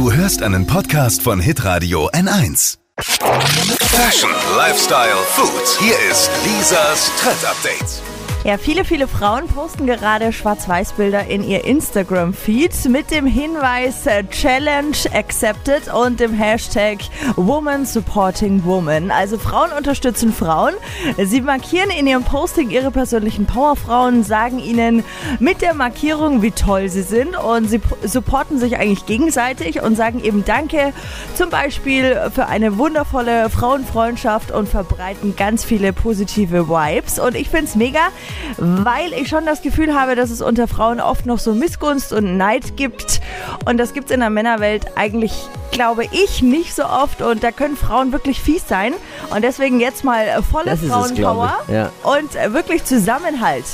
Du hörst einen Podcast von Hitradio N1. Fashion, Lifestyle, Food. Hier ist Lisas Trend Update. Ja, viele, viele Frauen posten gerade Schwarz-Weiß-Bilder in ihr Instagram-Feed mit dem Hinweis äh, Challenge Accepted und dem Hashtag Woman Supporting Woman. Also Frauen unterstützen Frauen. Sie markieren in ihrem Posting ihre persönlichen Powerfrauen, sagen ihnen mit der Markierung, wie toll sie sind und sie supporten sich eigentlich gegenseitig und sagen eben Danke zum Beispiel für eine wundervolle Frauenfreundschaft und verbreiten ganz viele positive Vibes. Und ich finde es mega, weil ich schon das Gefühl habe, dass es unter Frauen oft noch so Missgunst und Neid gibt. Und das gibt es in der Männerwelt eigentlich, glaube ich, nicht so oft. Und da können Frauen wirklich fies sein. Und deswegen jetzt mal volle Frauenpower ja. und wirklich Zusammenhalt.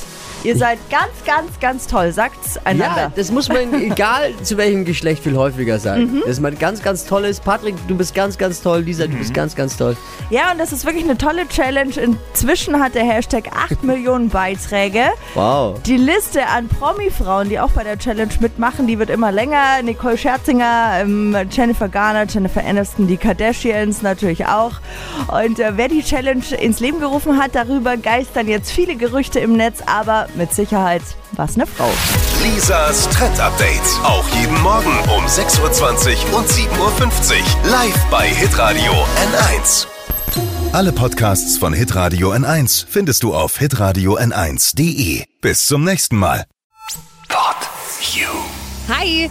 Ihr seid ganz, ganz, ganz toll. Sagt's einander. Ja, das muss man, egal zu welchem Geschlecht, viel häufiger sagen. Das ist mal ganz, ganz tolles. Patrick, du bist ganz, ganz toll. Lisa, du bist ganz, ganz toll. Ja, und das ist wirklich eine tolle Challenge. Inzwischen hat der Hashtag 8 Millionen Beiträge. Wow. Die Liste an Promi-Frauen, die auch bei der Challenge mitmachen, die wird immer länger. Nicole Scherzinger, ähm, Jennifer Garner, Jennifer Aniston, die Kardashians natürlich auch. Und äh, wer die Challenge ins Leben gerufen hat, darüber geistern jetzt viele Gerüchte im Netz, aber mit Sicherheit war es eine Frau. Lisas Trend Update. Auch jeden Morgen um 6.20 Uhr und 7.50 Uhr. Live bei Hitradio N1. Alle Podcasts von Hitradio N1 findest du auf hitradio n1.de. Bis zum nächsten Mal. Pod You. Hi,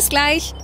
Bis gleich.